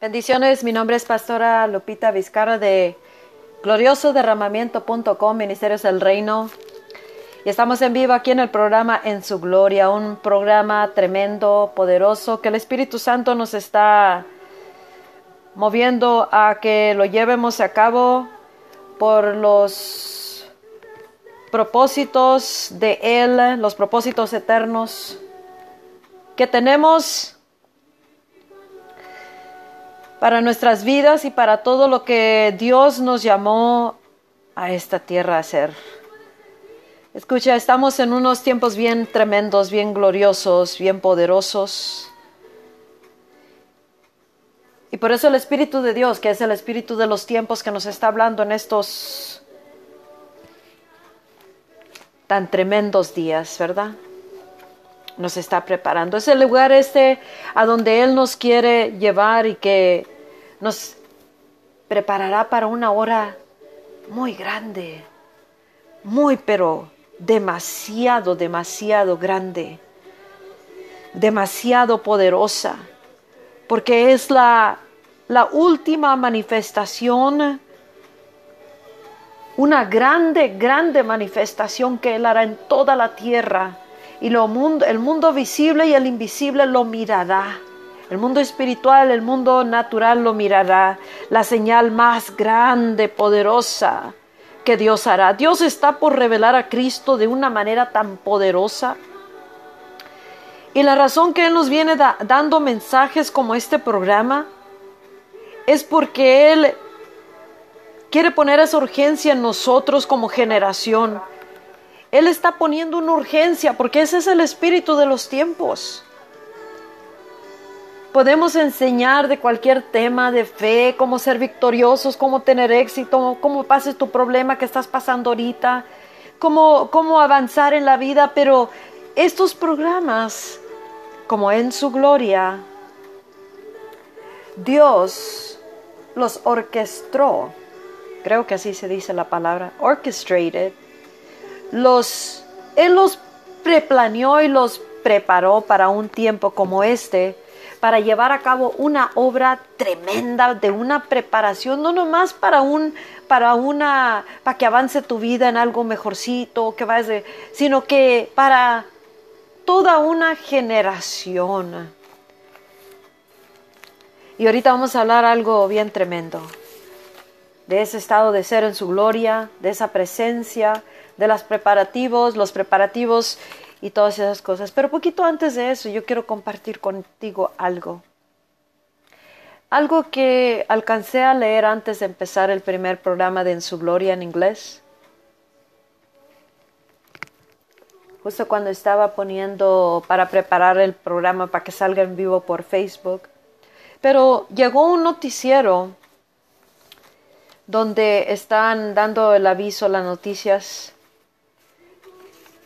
Bendiciones, mi nombre es Pastora Lupita Vizcarra de gloriosoderramamiento.com, Ministerios del Reino. Y estamos en vivo aquí en el programa En su Gloria, un programa tremendo, poderoso, que el Espíritu Santo nos está moviendo a que lo llevemos a cabo por los propósitos de Él, los propósitos eternos que tenemos para nuestras vidas y para todo lo que Dios nos llamó a esta tierra a hacer. Escucha, estamos en unos tiempos bien tremendos, bien gloriosos, bien poderosos. Y por eso el Espíritu de Dios, que es el Espíritu de los tiempos que nos está hablando en estos tan tremendos días, ¿verdad? Nos está preparando. Es el lugar este a donde Él nos quiere llevar y que nos preparará para una hora muy grande, muy pero demasiado, demasiado grande, demasiado poderosa, porque es la, la última manifestación, una grande, grande manifestación que Él hará en toda la tierra y lo mundo, el mundo visible y el invisible lo mirará. El mundo espiritual, el mundo natural lo mirará. La señal más grande, poderosa que Dios hará. Dios está por revelar a Cristo de una manera tan poderosa. Y la razón que Él nos viene dando mensajes como este programa es porque Él quiere poner esa urgencia en nosotros como generación él está poniendo una urgencia porque ese es el espíritu de los tiempos. Podemos enseñar de cualquier tema de fe, cómo ser victoriosos, cómo tener éxito, cómo pases tu problema que estás pasando ahorita, cómo, cómo avanzar en la vida, pero estos programas, como en su gloria, Dios los orquestó, creo que así se dice la palabra, orchestrated, los, Él los preplaneó y los preparó para un tiempo como este, para llevar a cabo una obra tremenda de una preparación, no nomás para un, para una, para que avance tu vida en algo mejorcito, que vayas sino que para toda una generación. Y ahorita vamos a hablar algo bien tremendo, de ese estado de ser en su gloria, de esa presencia, de los preparativos, los preparativos y todas esas cosas. Pero poquito antes de eso, yo quiero compartir contigo algo. Algo que alcancé a leer antes de empezar el primer programa de En su Gloria en inglés. Justo cuando estaba poniendo para preparar el programa para que salga en vivo por Facebook. Pero llegó un noticiero donde están dando el aviso, las noticias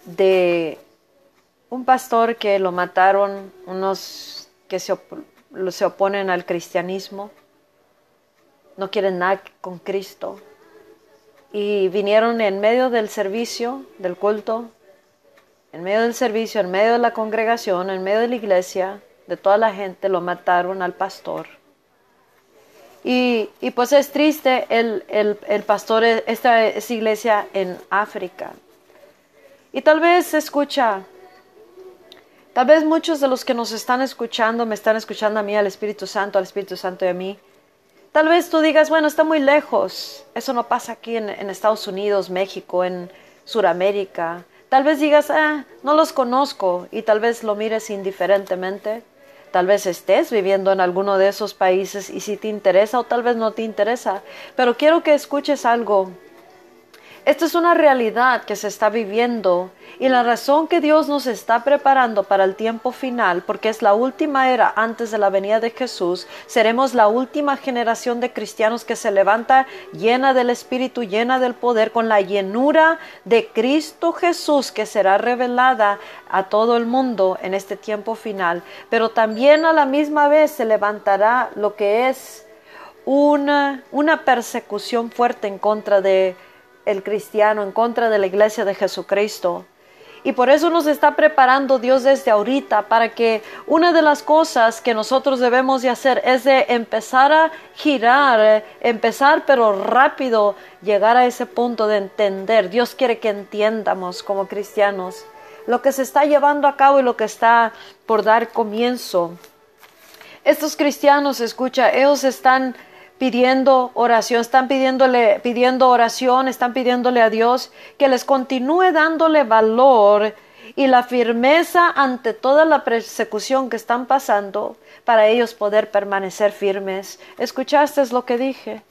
de un pastor que lo mataron unos que se, se oponen al cristianismo, no quieren nada con Cristo. Y vinieron en medio del servicio, del culto, en medio del servicio, en medio de la congregación, en medio de la iglesia, de toda la gente, lo mataron al pastor. Y, pues es triste, el, el pastor, esta es iglesia en África, y tal vez escucha, tal vez muchos de los que nos están escuchando me están escuchando a mí, al Espíritu Santo, al Espíritu Santo y a mí. Tal vez tú digas, bueno, está muy lejos. Eso no pasa aquí en, Estados Unidos, México, en Sudamérica. Tal vez digas, ah, no los conozco y tal vez lo mires indiferentemente. Tal vez estés viviendo en alguno de esos países y si te interesa o tal vez no te interesa. Pero quiero que escuches algo esta es una realidad que se está viviendo y la razón que Dios nos está preparando para el tiempo final, porque es la última era antes de la venida de Jesús, seremos la última generación de cristianos que se levanta llena del Espíritu, llena del poder, con la llenura de Cristo Jesús que será revelada a todo el mundo en este tiempo final. Pero también a la misma vez se levantará lo que es una, una persecución fuerte en contra de el cristiano, en contra de la iglesia de Jesucristo. Y por eso nos está preparando Dios desde ahorita para que una de las cosas que nosotros debemos de hacer es de empezar a girar, empezar pero rápido llegar a ese punto de entender. Dios quiere que entiendamos como cristianos lo que se está llevando a cabo y lo que está por dar comienzo. Estos cristianos, escucha, ellos están pidiendo oración, están pidiéndole, pidiendo oración, están pidiéndole a Dios que les continúe dándole valor y la firmeza ante toda la persecución que están pasando para ellos poder permanecer firmes. ¿Escuchaste lo que dije?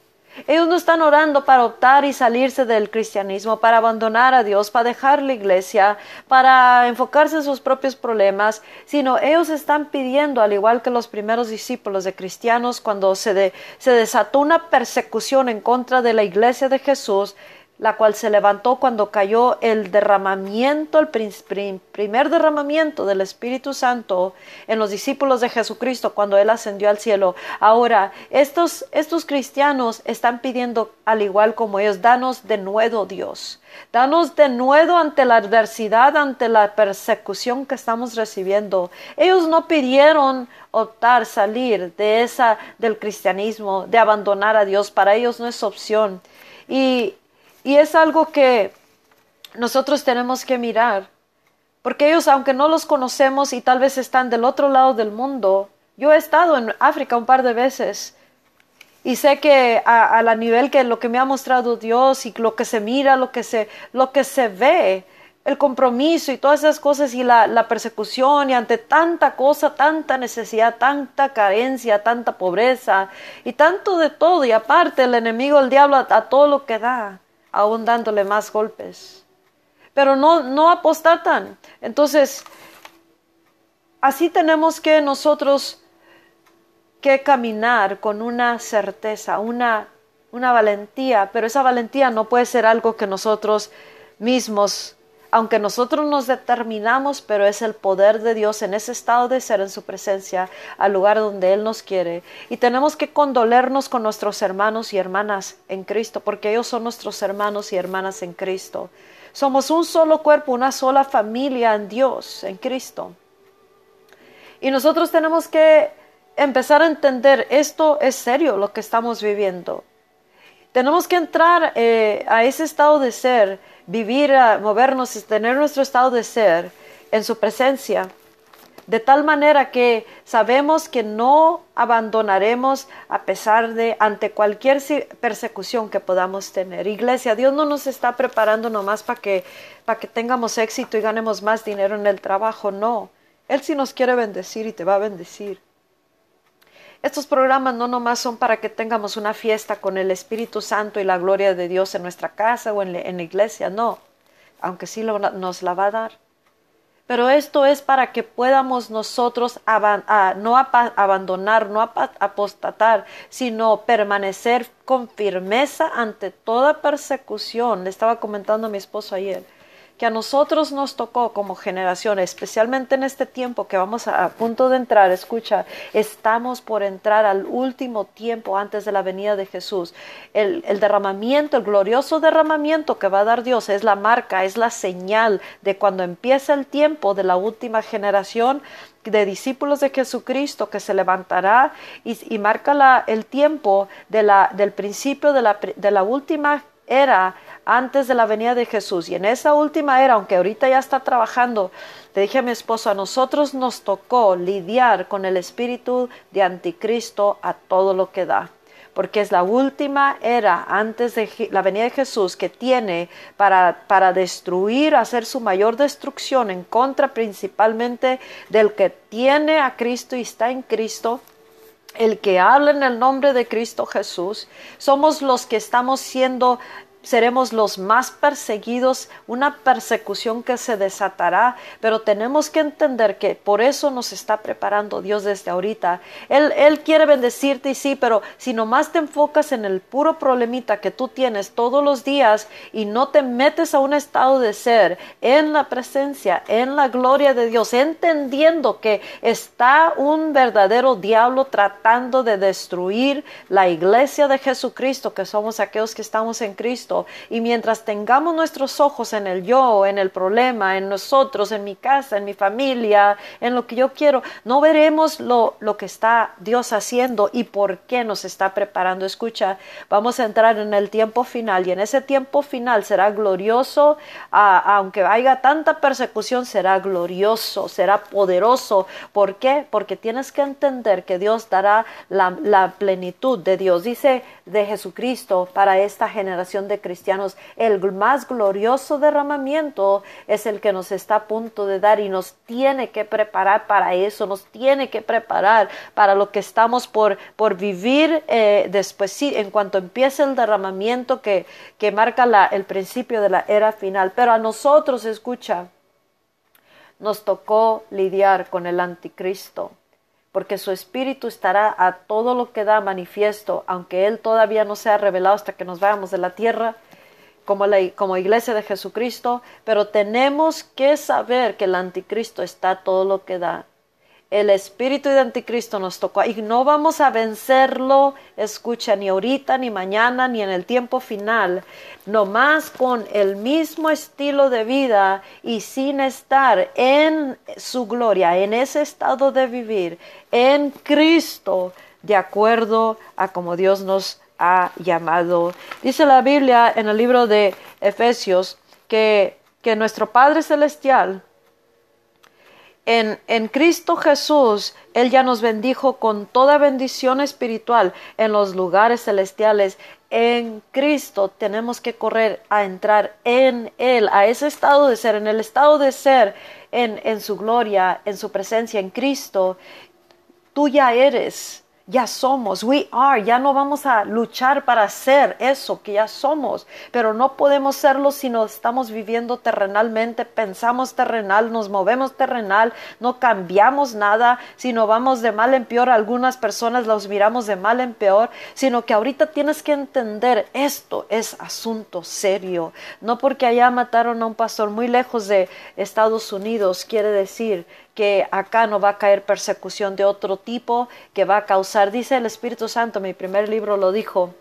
Ellos no están orando para optar y salirse del cristianismo, para abandonar a Dios, para dejar la iglesia, para enfocarse en sus propios problemas, sino ellos están pidiendo, al igual que los primeros discípulos de cristianos, cuando se, se desató una persecución en contra de la iglesia de Jesús, la cual se levantó cuando cayó el derramamiento, el primer derramamiento del Espíritu Santo en los discípulos de Jesucristo cuando Él ascendió al cielo. Ahora, estos, estos cristianos están pidiendo, al igual como ellos, danos de nuevo Dios. Danos de nuevo ante la adversidad, ante la persecución que estamos recibiendo. Ellos no pidieron optar, salir de esa, del cristianismo, de abandonar a Dios. Para ellos no es opción. Y y es algo que nosotros tenemos que mirar, porque ellos, aunque no los conocemos y tal vez están del otro lado del mundo, yo he estado en África un par de veces y sé que a, la nivel que lo que me ha mostrado Dios y lo que se mira, lo que se, lo que se ve, el compromiso y todas esas cosas y la, la, persecución y ante tanta cosa, tanta necesidad, tanta carencia, tanta pobreza y tanto de todo y aparte el enemigo, el diablo a todo lo que da aún dándole más golpes. Pero no, no apostatan. Entonces, así tenemos que nosotros que caminar con una certeza, una, una valentía, pero esa valentía no puede ser algo que nosotros mismos aunque nosotros nos determinamos, pero es el poder de Dios en ese estado de ser en su presencia, al lugar donde Él nos quiere. Y tenemos que condolernos con nuestros hermanos y hermanas en Cristo, porque ellos son nuestros hermanos y hermanas en Cristo. Somos un solo cuerpo, una sola familia en Dios, en Cristo. Y nosotros tenemos que empezar a entender esto es serio lo que estamos viviendo. Tenemos que entrar eh, a ese estado de ser vivir, movernos y tener nuestro estado de ser en su presencia, de tal manera que sabemos que no abandonaremos a pesar de ante cualquier persecución que podamos tener. Iglesia, Dios no nos está preparando nomás para que, para que tengamos éxito y ganemos más dinero en el trabajo, no. Él sí nos quiere bendecir y te va a bendecir. Estos programas no nomás son para que tengamos una fiesta con el Espíritu Santo y la gloria de Dios en nuestra casa o en, la iglesia, no, aunque sí nos la va a dar. Pero esto es para que podamos nosotros no abandonar, no apostatar, sino permanecer con firmeza ante toda persecución. Le estaba comentando a mi esposo ayer que a nosotros nos tocó como generación, especialmente en este tiempo que vamos a, punto de entrar, escucha, estamos por entrar al último tiempo antes de la venida de Jesús. El, derramamiento, el glorioso derramamiento que va a dar Dios es la marca, es la señal de cuando empieza el tiempo de la última generación de discípulos de Jesucristo que se levantará y, marca el tiempo del principio de la, de la última era antes de la venida de Jesús. Y en esa última era, aunque ahorita ya está trabajando, le dije a mi esposo, a nosotros nos tocó lidiar con el espíritu de anticristo a todo lo que da. Porque es la última era antes de la venida de Jesús que tiene para, para destruir, hacer su mayor destrucción en contra principalmente del que tiene a Cristo y está en Cristo el que habla en el nombre de Cristo Jesús, somos los que estamos siendo seremos los más perseguidos, una persecución que se desatará, pero tenemos que entender que por eso nos está preparando Dios desde ahorita. Él, él quiere bendecirte y sí, pero si nomás te enfocas en el puro problemita que tú tienes todos los días y no te metes a un estado de ser en la presencia, en la gloria de Dios, entendiendo que está un verdadero diablo tratando de destruir la iglesia de Jesucristo, que somos aquellos que estamos en Cristo, Y mientras tengamos nuestros ojos en el yo, en el problema, en nosotros, en mi casa, en mi familia, en lo que yo quiero, no veremos lo, lo que está Dios haciendo y por qué nos está preparando. Escucha, vamos a entrar en el tiempo final y en ese tiempo final será glorioso, aunque haya tanta persecución, será glorioso, será poderoso. ¿Por qué? Porque tienes que entender que Dios dará la, la plenitud de Dios. Dice de Jesucristo para esta generación de cristianos, el más glorioso derramamiento es el que nos está a punto de dar y nos tiene que preparar para eso, nos tiene que preparar para lo que estamos por, por vivir eh, después, sí, en cuanto empiece el derramamiento que, que marca la, el principio de la era final. Pero a nosotros, escucha, nos tocó lidiar con el anticristo porque su espíritu estará a todo lo que da manifiesto, aunque él todavía no sea revelado hasta que nos vayamos de la tierra, como, como iglesia de Jesucristo, pero tenemos que saber que el anticristo está a todo lo que da el espíritu de anticristo nos tocó y no vamos a vencerlo, escucha, ni ahorita, ni mañana, ni en el tiempo final, nomás con el mismo estilo de vida y sin estar en su gloria, en ese estado de vivir, en Cristo, de acuerdo a como Dios nos ha llamado. Dice la Biblia en el libro de Efesios que, que nuestro Padre Celestial, en, en, Cristo Jesús, Él ya nos bendijo con toda bendición espiritual en los lugares celestiales. En Cristo tenemos que correr a entrar en Él, a ese estado de ser, en el estado de ser, en, en su gloria, en su presencia, en Cristo. Tú ya eres ya somos, we are, ya no vamos a luchar para ser eso que ya somos, pero no podemos serlo si no estamos viviendo terrenalmente, pensamos terrenal, nos movemos terrenal, no cambiamos nada, sino vamos de mal en peor, algunas personas los miramos de mal en peor, sino que ahorita tienes que entender esto es asunto serio, no porque allá mataron a un pastor muy lejos de Estados Unidos, quiere decir que acá no va a caer persecución de otro tipo que va a causar, dice el Espíritu Santo, mi primer libro lo dijo,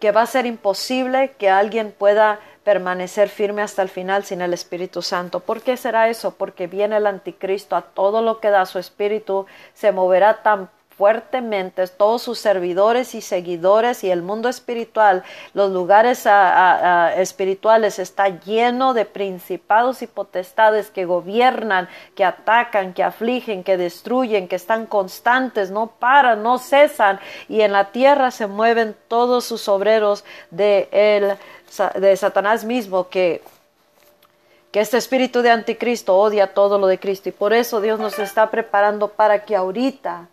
que va a ser imposible que alguien pueda permanecer firme hasta el final sin el Espíritu Santo. ¿Por qué será eso? Porque viene el anticristo a todo lo que da su espíritu, se moverá tan fuertemente todos sus servidores y seguidores y el mundo espiritual, los lugares espirituales está lleno de principados y potestades que gobiernan, que atacan, que afligen, que destruyen, que están constantes, no paran, no cesan y en la tierra se mueven todos sus obreros de, el, de Satanás mismo que que este espíritu de anticristo odia todo lo de Cristo y por eso Dios nos está preparando para que ahorita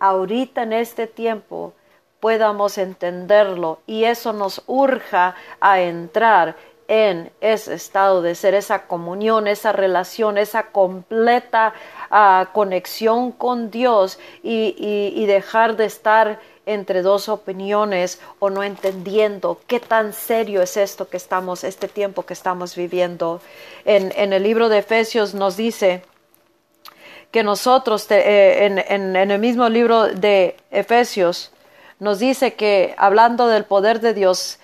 ahorita en este tiempo podamos entenderlo y eso nos urja a entrar en ese estado de ser, esa comunión, esa relación, esa completa ah, conexión con Dios y, dejar de estar entre dos opiniones o no entendiendo qué tan serio es esto que estamos, este tiempo que estamos viviendo. En, en el libro de Efesios nos dice, que nosotros eh, en, el mismo libro de Efesios nos dice que hablando del poder de Dios,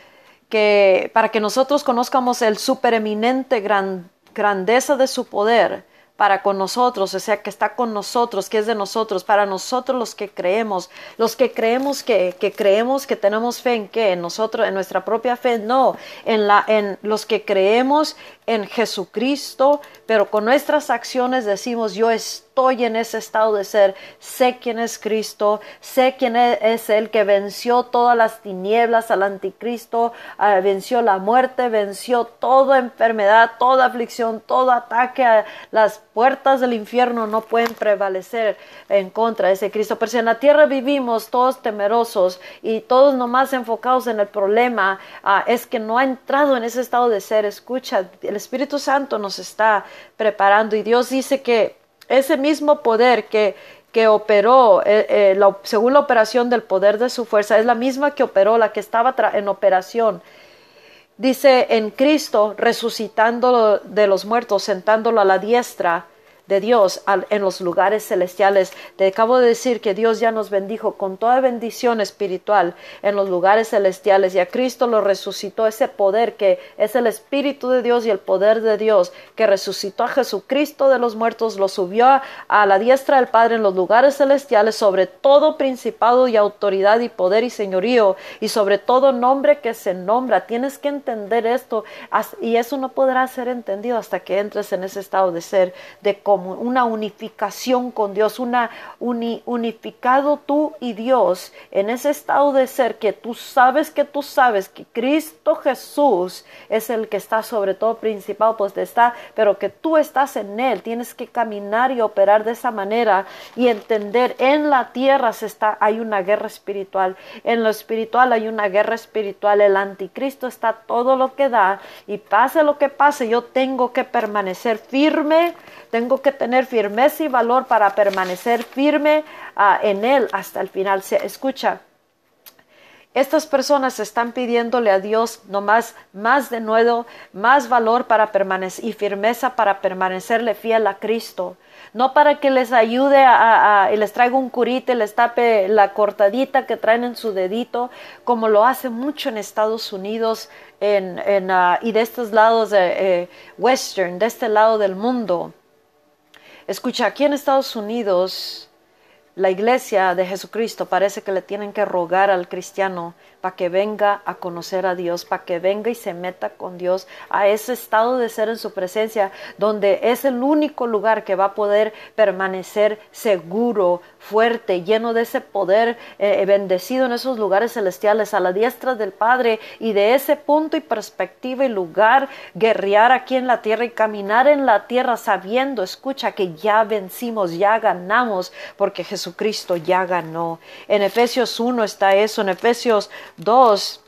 que para que nosotros conozcamos el supereminente gran, grandeza de su poder, para con nosotros, o sea, que está con nosotros, que es de nosotros, para nosotros los que creemos, los que creemos que, que creemos que tenemos fe en qué, en nosotros, en nuestra propia fe, no, en, la, en los que creemos en Jesucristo, pero con nuestras acciones decimos, yo estoy en ese estado de ser, sé quién es Cristo, sé quién e-, es el que venció todas las tinieblas al anticristo, ah, venció la muerte, venció toda enfermedad, toda aflicción, todo ataque a las puertas del infierno no pueden prevalecer en contra de ese Cristo. Pero si en la tierra vivimos todos temerosos y todos nomás enfocados en el problema, ah, es que no ha entrado en ese estado de ser. Escucha, el Espíritu Santo nos está preparando y Dios dice que ese mismo poder que, que operó, eh, eh, según la operación del poder de su fuerza, es la misma que operó, la que estaba en operación. Dice en Cristo, resucitándolo de los muertos, sentándolo a la diestra de Dios en los lugares celestiales. Te acabo de decir que Dios ya nos bendijo con toda bendición espiritual en los lugares celestiales y a Cristo lo resucitó ese poder que es el Espíritu de Dios y el poder de Dios que resucitó a Jesucristo de los muertos, lo subió a la diestra del Padre en los lugares celestiales sobre todo principado y autoridad y poder y señorío y sobre todo nombre que se nombra. Tienes que entender esto y eso no podrá ser entendido hasta que entres en ese estado de ser, de una unificación con Dios, una unificado tú y Dios en ese estado de ser que tú sabes que tú sabes que Cristo Jesús es el que está sobre todo principal, pues está, pero que tú estás en Él, tienes que caminar y operar de esa manera y entender en la tierra se está, hay una guerra espiritual, en lo espiritual hay una guerra espiritual, el anticristo está todo lo que da y pase lo que pase, yo tengo que permanecer firme, tengo que tener firmeza y valor para permanecer firme ah, en Él hasta el final. Se escucha. Estas personas están pidiéndole a Dios nomás más de nuevo, más valor para permanecer y firmeza para permanecerle fiel a Cristo. No para que les ayude a, y les traiga un curite, les tape la cortadita que traen en su dedito, como lo hace mucho en Estados Unidos en, ah, y de estos lados de eh, western, de este lado del mundo. Escucha, aquí en Estados Unidos, la iglesia de Jesucristo parece que le tienen que rogar al cristiano para que venga a conocer a Dios, para que venga y se meta con Dios a ese estado de ser en su presencia, donde es el único lugar que va a poder permanecer seguro, fuerte, lleno de ese poder, eh, bendecido en esos lugares celestiales, a la diestra del Padre, y de ese punto y perspectiva y lugar, guerrear aquí en la tierra y caminar en la tierra sabiendo, escucha, que ya vencimos, ya ganamos, porque Jesucristo ya ganó. En Efesios 1 está eso, en Efesios Dos,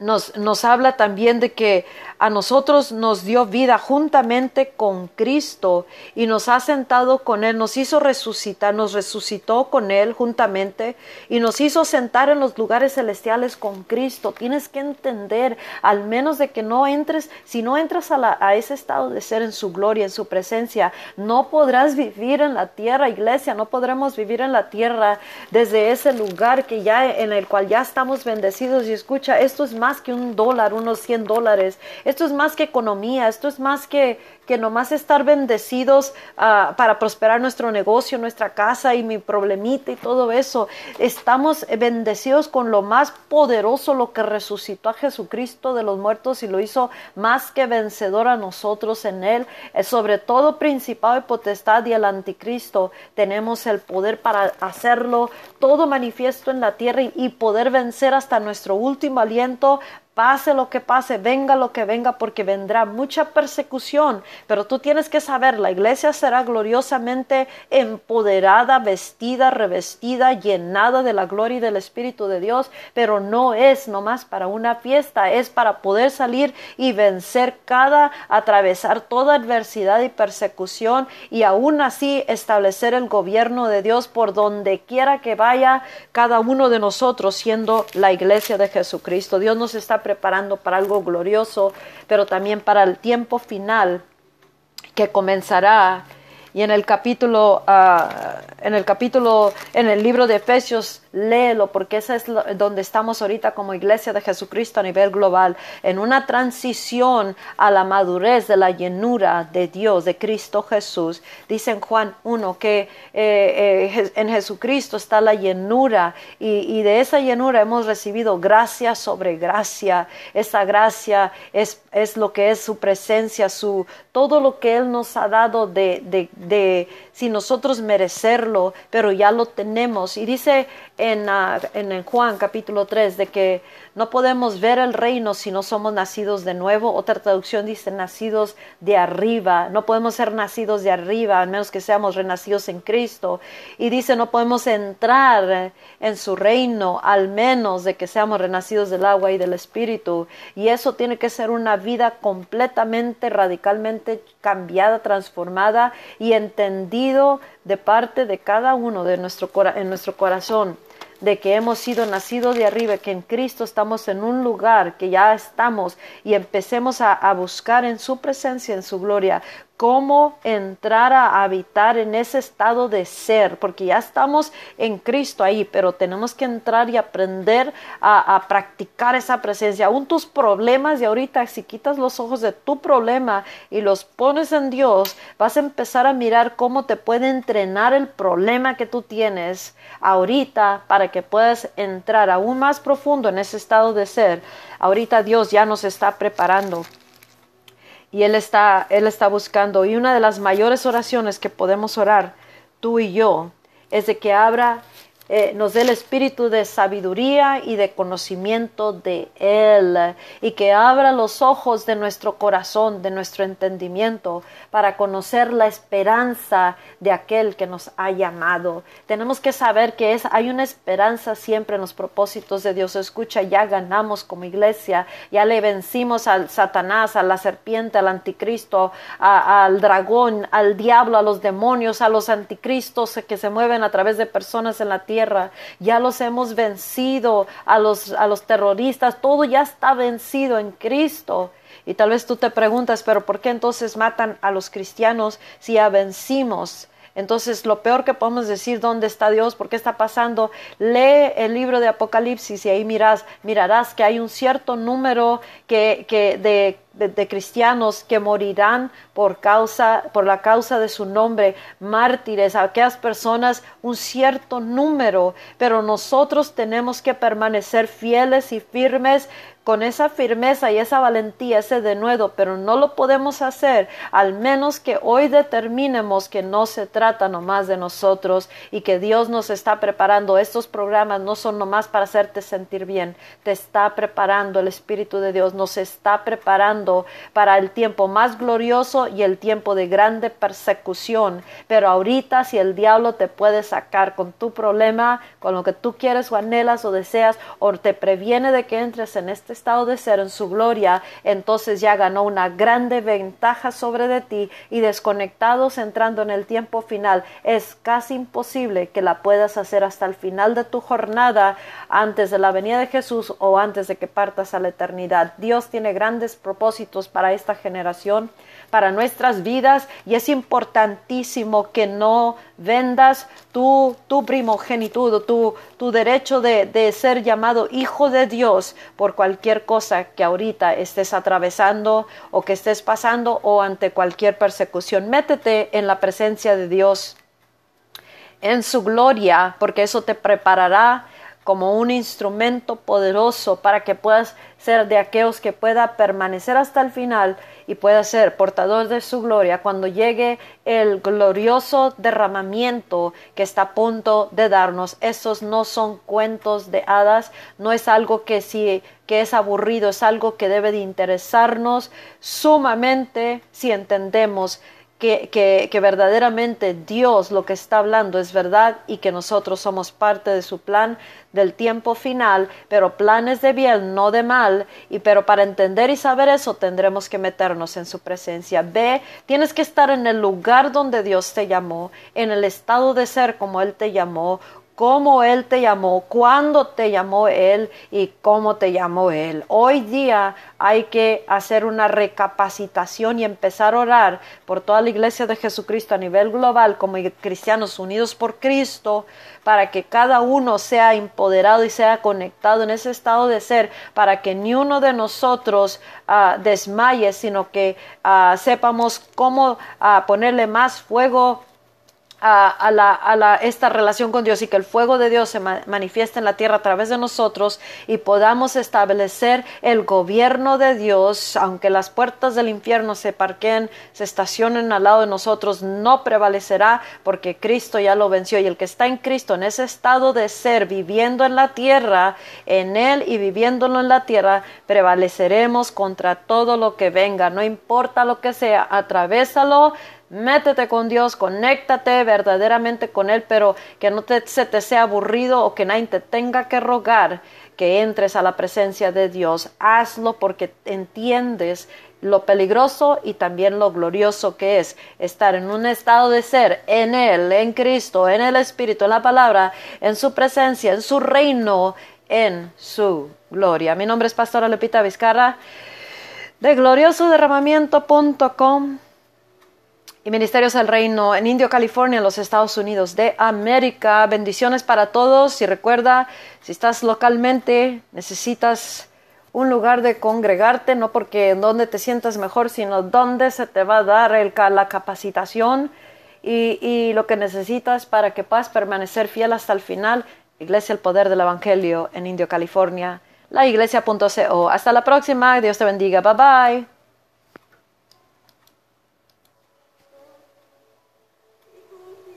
nos, nos habla también de que a nosotros nos dio vida juntamente con Cristo y nos ha sentado con Él, nos hizo resucitar, nos resucitó con Él juntamente y nos hizo sentar en los lugares celestiales con Cristo. Tienes que entender, al menos de que no entres, si no entras a, a ese estado de ser en su gloria, en su presencia, no podrás vivir en la tierra, iglesia, no podremos vivir en la tierra desde ese lugar que ya en el cual ya estamos bendecidos. Y escucha, esto es más que un dólar, unos 100 dólares esto es más que economía, esto es más que, que nomás estar bendecidos ah, para prosperar nuestro negocio, nuestra casa y mi problemita y todo eso. Estamos bendecidos con lo más poderoso, lo que resucitó a Jesucristo de los muertos y lo hizo más que vencedor a nosotros en Él. Eh, sobre todo principado y potestad y el anticristo, tenemos el poder para hacerlo todo manifiesto en la tierra y poder vencer hasta nuestro último aliento pase lo que pase, venga lo que venga, porque vendrá mucha persecución. Pero tú tienes que saber, la iglesia será gloriosamente empoderada, vestida, revestida, llenada de la gloria y del Espíritu de Dios, pero no es nomás para una fiesta, es para poder salir y vencer cada, atravesar toda adversidad y persecución y aún así establecer el gobierno de Dios por donde quiera que vaya cada uno de nosotros siendo la iglesia de Jesucristo. Dios nos está preparando para algo glorioso, pero también para el tiempo final que comenzará. Y en el capítulo, ah, en el capítulo, en el libro de Efesios, léelo porque ese es donde estamos ahorita como iglesia de Jesucristo a nivel global, en una transición a la madurez de la llenura de Dios, de Cristo Jesús. Dice en Juan 1 que eh, eh, en Jesucristo está la llenura y, de esa llenura hemos recibido gracia sobre gracia. Esa gracia es, es lo que es su presencia, su, todo lo que Él nos ha dado de, de, de sin nosotros merecerlo, pero ya lo tenemos. Y dice en, uh, en Juan capítulo 3 de que no podemos ver el reino si no somos nacidos de nuevo. Otra traducción dice nacidos de arriba. No podemos ser nacidos de arriba, al menos que seamos renacidos en Cristo. Y dice no podemos entrar en su reino, al menos de que seamos renacidos del agua y del Espíritu. Y eso tiene que ser una vida completamente, radicalmente cambiada, transformada entendido de parte de cada uno de nuestro, en nuestro corazón de que hemos sido nacidos de arriba, que en Cristo estamos en un lugar, que ya estamos y empecemos a, buscar en su presencia, en su gloria, cómo entrar a habitar en ese estado de ser, porque ya estamos en Cristo ahí, pero tenemos que entrar y aprender a, practicar esa presencia. Aún tus problemas y ahorita si quitas los ojos de tu problema y los pones en Dios, vas a empezar a mirar cómo te puede entrenar el problema que tú tienes ahorita para que puedas entrar aún más profundo en ese estado de ser. Ahorita Dios ya nos está preparando y Él está, Él está buscando. Y una de las mayores oraciones que podemos orar, tú y yo, es de que abra eh, nos dé el espíritu de sabiduría y de conocimiento de Él y que abra los ojos de nuestro corazón, de nuestro entendimiento, para conocer la esperanza de aquel que nos ha llamado. Tenemos que saber que es, hay una esperanza siempre en los propósitos de Dios. Escucha, ya ganamos como iglesia, ya le vencimos al Satanás, a la serpiente, al anticristo, al dragón, al diablo, a los demonios, a los anticristos que se mueven a través de personas en la tierra ya los hemos vencido, a los, a los terroristas, todo ya está vencido en Cristo. Y tal vez tú te preguntas, pero ¿por qué entonces matan a los cristianos si ya vencimos? Entonces, lo peor que podemos decir, ¿dónde está Dios? ¿Por qué está pasando? Lee el libro de Apocalipsis y ahí miras, mirarás que hay un cierto número que, que de de, cristianos que morirán por causa, por la causa de su nombre, mártires, aquellas personas, un cierto número, pero nosotros tenemos que permanecer fieles y firmes con esa firmeza y esa valentía, ese denuedo, pero no lo podemos hacer, al menos que hoy determinemos que no se trata nomás de nosotros y que Dios nos está preparando. Estos programas no son nomás para hacerte sentir bien, te está preparando el Espíritu de Dios, nos está preparando para el tiempo más glorioso y el tiempo de grande persecución. Pero ahorita si el diablo te puede sacar con tu problema, con lo que tú quieres o anhelas o deseas, o te previene de que entres en este estado de ser en su gloria, entonces ya ganó una grande ventaja sobre de ti y desconectados entrando en el tiempo final, es casi imposible que la puedas hacer hasta el final de tu jornada antes de la venida de Jesús o antes de que partas a la eternidad. Dios tiene grandes propósitos para esta generación, para nuestras vidas, y es importantísimo que no vendas tu, tu primogenitud, tu, tu derecho de, de ser llamado hijo de Dios por cualquier cosa que ahorita estés atravesando o que estés pasando o ante cualquier persecución. Métete en la presencia de Dios en su gloria, porque eso te preparará como un instrumento poderoso para que puedas ser de aquellos que pueda permanecer hasta el final y pueda ser portador de su gloria cuando llegue el glorioso derramamiento que está a punto de darnos. Esos no son cuentos de hadas, no es algo que si que es aburrido, es algo que debe de interesarnos sumamente si entendemos que, que, verdaderamente Dios lo que está hablando es verdad y que nosotros somos parte de su plan del tiempo final, pero planes de bien, no de mal, y pero para entender y saber eso tendremos que meternos en su presencia. Ve, tienes que estar en el lugar donde Dios te llamó, en el estado de ser como Él te llamó, cómo Él te llamó, cuándo te llamó Él y cómo te llamó Él. Hoy día hay que hacer una recapacitación y empezar a orar por toda la iglesia de Jesucristo a nivel global como cristianos unidos por Cristo para que cada uno sea empoderado y sea conectado en ese estado de ser, para que ni uno de nosotros ah, desmaye, sino que ah, sepamos cómo ah, ponerle más fuego a, la, a la, esta relación con Dios y que el fuego de Dios se manifieste en la tierra a través de nosotros y podamos establecer el gobierno de Dios, aunque las puertas del infierno se parquen, se estacionen al lado de nosotros, no prevalecerá porque Cristo ya lo venció. Y el que está en Cristo, en ese estado de ser, viviendo en la tierra, en Él y viviéndolo en la tierra, prevaleceremos contra todo lo que venga, no importa lo que sea, atravésalo métete con Dios, conéctate verdaderamente con Él, pero que no te, se te sea aburrido o que nadie te tenga que rogar que entres a la presencia de Dios. Hazlo porque entiendes lo peligroso y también lo glorioso que es estar en un estado de ser en Él, en Cristo, en el Espíritu, en la palabra, en su presencia, en su reino, en su gloria. Mi nombre es Pastora Lepita Vizcarra de gloriosoderramamiento.com y Ministerios del Reino en Indio, California, en los Estados Unidos de América. Bendiciones para todos y recuerda, si estás localmente, necesitas un lugar de congregarte, no porque en donde te sientas mejor, sino donde se te va a dar el, la capacitación y, y, lo que necesitas para que puedas permanecer fiel hasta el final. Iglesia El Poder del Evangelio en Indio, California, la iglesia.co. Hasta la próxima, Dios te bendiga, bye bye.